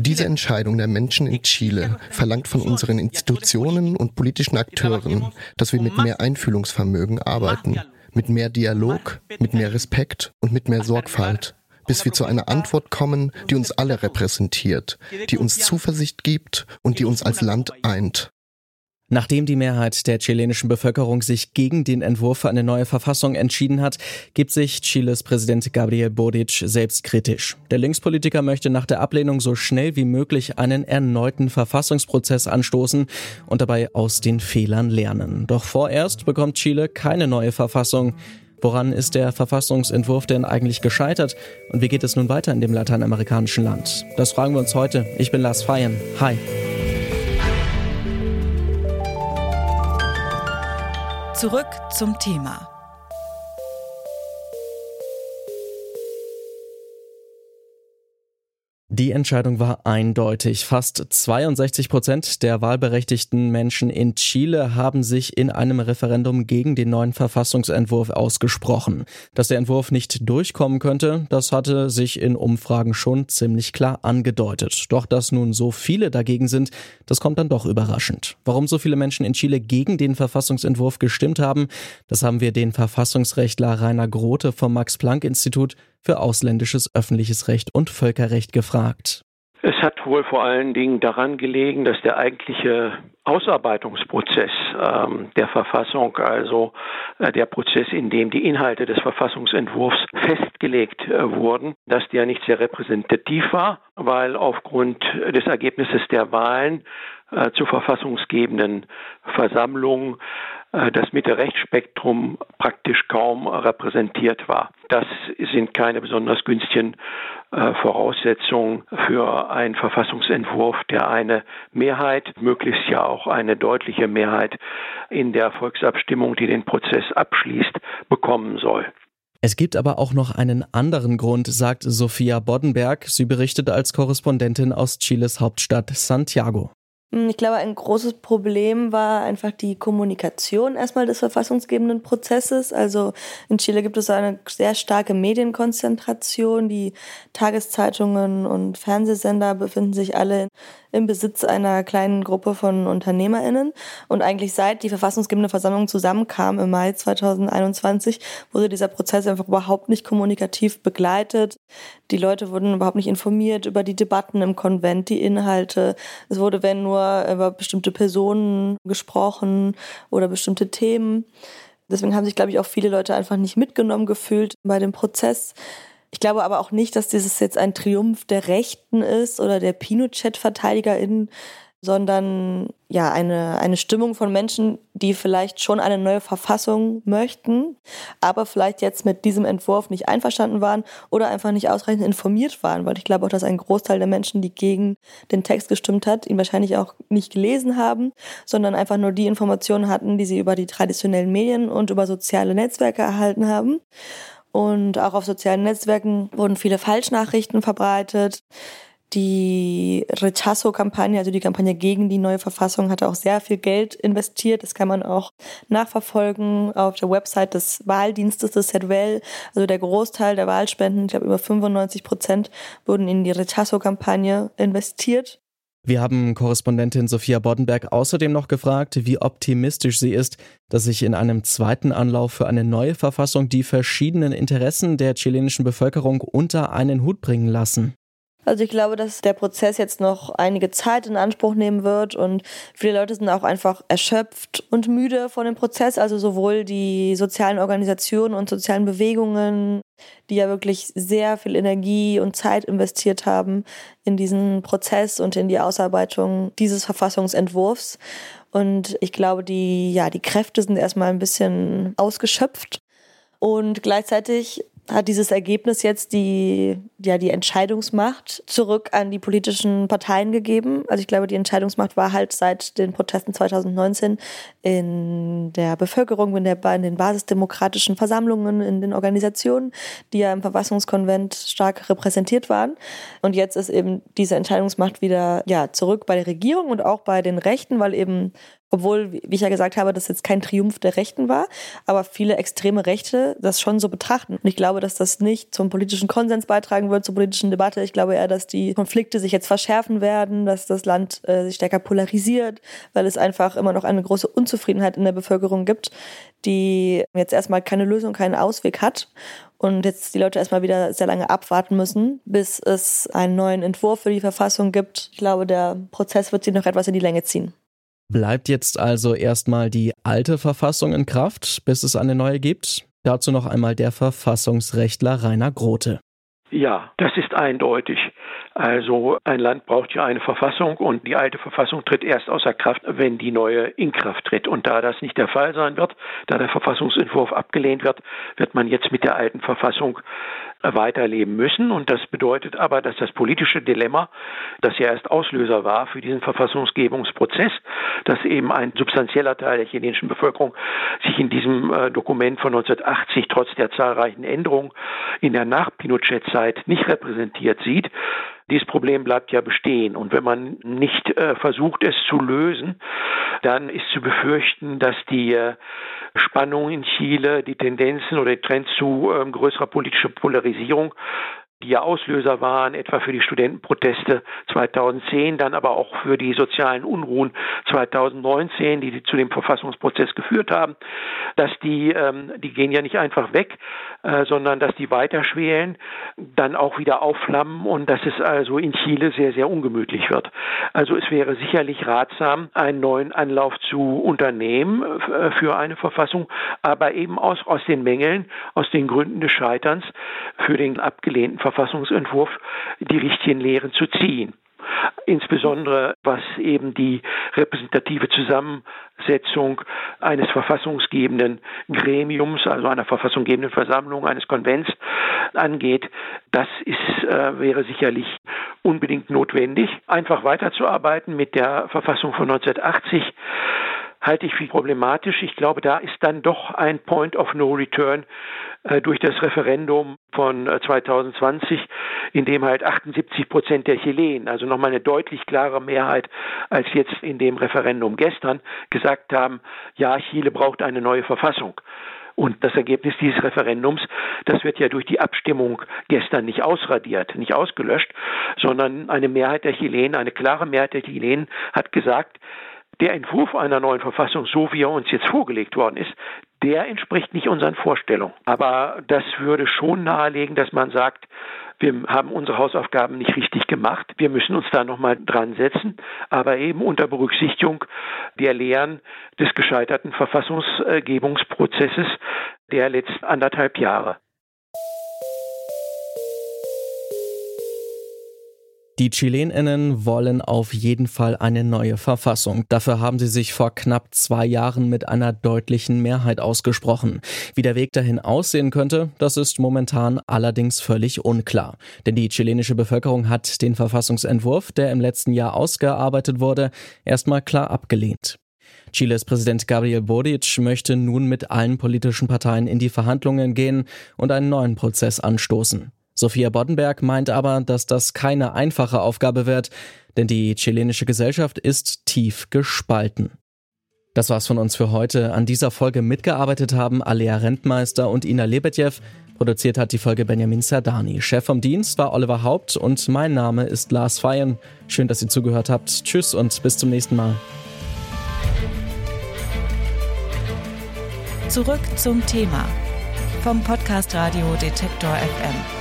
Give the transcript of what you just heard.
Diese Entscheidung der Menschen in Chile verlangt von unseren Institutionen und politischen Akteuren, dass wir mit mehr Einfühlungsvermögen arbeiten, mit mehr Dialog, mit mehr Respekt und mit mehr Sorgfalt, bis wir zu einer Antwort kommen, die uns alle repräsentiert, die uns Zuversicht gibt und die uns als Land eint. Nachdem die Mehrheit der chilenischen Bevölkerung sich gegen den Entwurf für eine neue Verfassung entschieden hat, gibt sich Chiles Präsident Gabriel Boric selbstkritisch. Der Linkspolitiker möchte nach der Ablehnung so schnell wie möglich einen erneuten Verfassungsprozess anstoßen und dabei aus den Fehlern lernen. Doch vorerst bekommt Chile keine neue Verfassung. Woran ist der Verfassungsentwurf denn eigentlich gescheitert? Und wie geht es nun weiter in dem lateinamerikanischen Land? Das fragen wir uns heute. Ich bin Lars Feyen. Hi. Zurück zum Thema. Die Entscheidung war eindeutig. Fast 62 Prozent der wahlberechtigten Menschen in Chile haben sich in einem Referendum gegen den neuen Verfassungsentwurf ausgesprochen. Dass der Entwurf nicht durchkommen könnte, das hatte sich in Umfragen schon ziemlich klar angedeutet. Doch dass nun so viele dagegen sind, das kommt dann doch überraschend. Warum so viele Menschen in Chile gegen den Verfassungsentwurf gestimmt haben, das haben wir den Verfassungsrechtler Rainer Grote vom Max-Planck-Institut für ausländisches öffentliches Recht und Völkerrecht gefragt. Es hat wohl vor allen Dingen daran gelegen, dass der eigentliche Ausarbeitungsprozess ähm, der Verfassung, also äh, der Prozess, in dem die Inhalte des Verfassungsentwurfs festgelegt äh, wurden, dass der nicht sehr repräsentativ war, weil aufgrund des Ergebnisses der Wahlen äh, zur verfassungsgebenden Versammlung äh, das Mitte-Rechts-Spektrum praktisch kaum repräsentiert war. Das sind keine besonders günstigen äh, Voraussetzungen für einen Verfassungsentwurf, der eine Mehrheit, möglichst ja auch eine deutliche Mehrheit in der Volksabstimmung, die den Prozess abschließt, bekommen soll. Es gibt aber auch noch einen anderen Grund, sagt Sophia Boddenberg. Sie berichtet als Korrespondentin aus Chiles Hauptstadt Santiago. Hm, ich glaube, ein großes Problem war einfach die Kommunikation erstmal des verfassungsgebenden Prozesses. Also in Chile gibt es eine sehr starke Medienkonzentration. Die Tageszeitungen und Fernsehsender befinden sich alle im Besitz einer kleinen Gruppe von UnternehmerInnen. Und eigentlich seit die verfassungsgebende Versammlung zusammenkam im Mai 2021, wurde dieser Prozess einfach überhaupt nicht kommunikativ begleitet. Die Leute wurden überhaupt nicht informiert über die Debatten im Konvent, die Inhalte. Es wurde, wenn nur, über bestimmte Personen gesprochen oder bestimmte Themen. Deswegen haben sich, glaube ich, auch viele Leute einfach nicht mitgenommen gefühlt bei dem Prozess. Ich glaube aber auch nicht, dass dieses jetzt ein Triumph der Rechten ist oder der Pinochet-VerteidigerInnen, sondern ja eine, eine Stimmung von Menschen, die vielleicht schon eine neue Verfassung möchten, aber vielleicht jetzt mit diesem Entwurf nicht einverstanden waren oder einfach nicht ausreichend informiert waren, weil ich glaube auch, dass ein Großteil der Menschen, die gegen den Text gestimmt hat, ihn wahrscheinlich auch nicht gelesen haben, sondern einfach nur die Informationen hatten, die sie über die traditionellen Medien und über soziale Netzwerke erhalten haben. Und auch auf sozialen Netzwerken wurden viele Falschnachrichten verbreitet. Die Rechazo-Kampagne, also die Kampagne gegen die neue Verfassung, hatte auch sehr viel Geld investiert. Das kann man auch nachverfolgen auf der Website des Wahldienstes des ZWL. Also der Großteil der Wahlspenden, ich glaube über 95 Prozent, wurden in die Rechazo-Kampagne investiert. Wir haben Korrespondentin Sophia Boddenberg außerdem noch gefragt, wie optimistisch sie ist, dass sich in einem zweiten Anlauf für eine neue Verfassung die verschiedenen Interessen der chilenischen Bevölkerung unter einen Hut bringen lassen. Also ich glaube, dass der Prozess jetzt noch einige Zeit in Anspruch nehmen wird und viele Leute sind auch einfach erschöpft und müde von dem Prozess. Also sowohl die sozialen Organisationen und sozialen Bewegungen, die ja wirklich sehr viel Energie und Zeit investiert haben in diesen Prozess und in die Ausarbeitung dieses Verfassungsentwurfs. Und ich glaube, die, ja, die Kräfte sind erstmal ein bisschen ausgeschöpft. Und gleichzeitig hat dieses Ergebnis jetzt die, ja, die Entscheidungsmacht zurück an die politischen Parteien gegeben. Also ich glaube, die Entscheidungsmacht war halt seit den Protesten 2019 in der Bevölkerung, in, der, in den basisdemokratischen Versammlungen, in den Organisationen, die ja im Verfassungskonvent stark repräsentiert waren. Und jetzt ist eben diese Entscheidungsmacht wieder ja, zurück bei der Regierung und auch bei den Rechten, weil eben obwohl, wie ich ja gesagt habe, das jetzt kein Triumph der Rechten war, aber viele extreme Rechte das schon so betrachten. Und ich glaube, dass das nicht zum politischen Konsens beitragen wird, zur politischen Debatte. Ich glaube eher, dass die Konflikte sich jetzt verschärfen werden, dass das Land äh, sich stärker polarisiert, weil es einfach immer noch eine große Unzufriedenheit in der Bevölkerung gibt, die jetzt erstmal keine Lösung, keinen Ausweg hat und jetzt die Leute erstmal wieder sehr lange abwarten müssen, bis es einen neuen Entwurf für die Verfassung gibt. Ich glaube, der Prozess wird sich noch etwas in die Länge ziehen. Bleibt jetzt also erstmal die alte Verfassung in Kraft, bis es eine neue gibt? Dazu noch einmal der Verfassungsrechtler Rainer Grote. Ja, das ist eindeutig. Also ein Land braucht ja eine Verfassung und die alte Verfassung tritt erst außer Kraft, wenn die neue in Kraft tritt. Und da das nicht der Fall sein wird, da der Verfassungsentwurf abgelehnt wird, wird man jetzt mit der alten Verfassung weiterleben müssen. Und das bedeutet aber, dass das politische Dilemma, das ja erst Auslöser war für diesen Verfassungsgebungsprozess, dass eben ein substanzieller Teil der chilenischen Bevölkerung sich in diesem äh, Dokument von 1980 trotz der zahlreichen Änderungen in der Nach-Pinochet-Zeit nicht repräsentiert sieht, dieses Problem bleibt ja bestehen. Und wenn man nicht äh, versucht, es zu lösen, dann ist zu befürchten, dass die äh, Spannung in Chile, die Tendenzen oder Trends zu ähm, größerer politischer Polarisierung die ja Auslöser waren, etwa für die Studentenproteste 2010, dann aber auch für die sozialen Unruhen 2019, die zu dem Verfassungsprozess geführt haben, dass die, ähm, die gehen ja nicht einfach weg, äh, sondern dass die weiter schwelen, dann auch wieder aufflammen und dass es also in Chile sehr, sehr ungemütlich wird. Also es wäre sicherlich ratsam, einen neuen Anlauf zu unternehmen äh, für eine Verfassung, aber eben aus, aus den Mängeln, aus den Gründen des Scheiterns für den abgelehnten Verfassungsentwurf die richtigen Lehren zu ziehen. Insbesondere was eben die repräsentative Zusammensetzung eines verfassungsgebenden Gremiums, also einer verfassungsgebenden Versammlung, eines Konvents angeht, das ist, äh, wäre sicherlich unbedingt notwendig. Einfach weiterzuarbeiten mit der Verfassung von 1980 halte ich für problematisch. Ich glaube, da ist dann doch ein Point of No Return äh, durch das Referendum von 2020, äh, in dem halt 78 Prozent der Chilenen, also nochmal eine deutlich klare Mehrheit als jetzt in dem Referendum gestern, gesagt haben, ja, Chile braucht eine neue Verfassung. Und das Ergebnis dieses Referendums, das wird ja durch die Abstimmung gestern nicht ausradiert, nicht ausgelöscht, sondern eine Mehrheit der Chilenen, eine klare Mehrheit der Chilenen hat gesagt, der Entwurf einer neuen Verfassung, so wie er uns jetzt vorgelegt worden ist, der entspricht nicht unseren Vorstellungen. Aber das würde schon nahelegen, dass man sagt, wir haben unsere Hausaufgaben nicht richtig gemacht. Wir müssen uns da nochmal dran setzen, aber eben unter Berücksichtigung der Lehren des gescheiterten Verfassungsgebungsprozesses der letzten anderthalb Jahre. Die Chileninnen wollen auf jeden Fall eine neue Verfassung. Dafür haben sie sich vor knapp zwei Jahren mit einer deutlichen Mehrheit ausgesprochen. Wie der Weg dahin aussehen könnte, das ist momentan allerdings völlig unklar. Denn die chilenische Bevölkerung hat den Verfassungsentwurf, der im letzten Jahr ausgearbeitet wurde, erstmal klar abgelehnt. Chiles Präsident Gabriel Boric möchte nun mit allen politischen Parteien in die Verhandlungen gehen und einen neuen Prozess anstoßen. Sophia Boddenberg meint aber, dass das keine einfache Aufgabe wird, denn die chilenische Gesellschaft ist tief gespalten. Das war's von uns für heute. An dieser Folge mitgearbeitet haben Alea Rentmeister und Ina Lebedjew. Produziert hat die Folge Benjamin Sardani. Chef vom Dienst war Oliver Haupt und mein Name ist Lars Feyen. Schön, dass ihr zugehört habt. Tschüss und bis zum nächsten Mal. Zurück zum Thema vom Podcast Radio Detektor FM.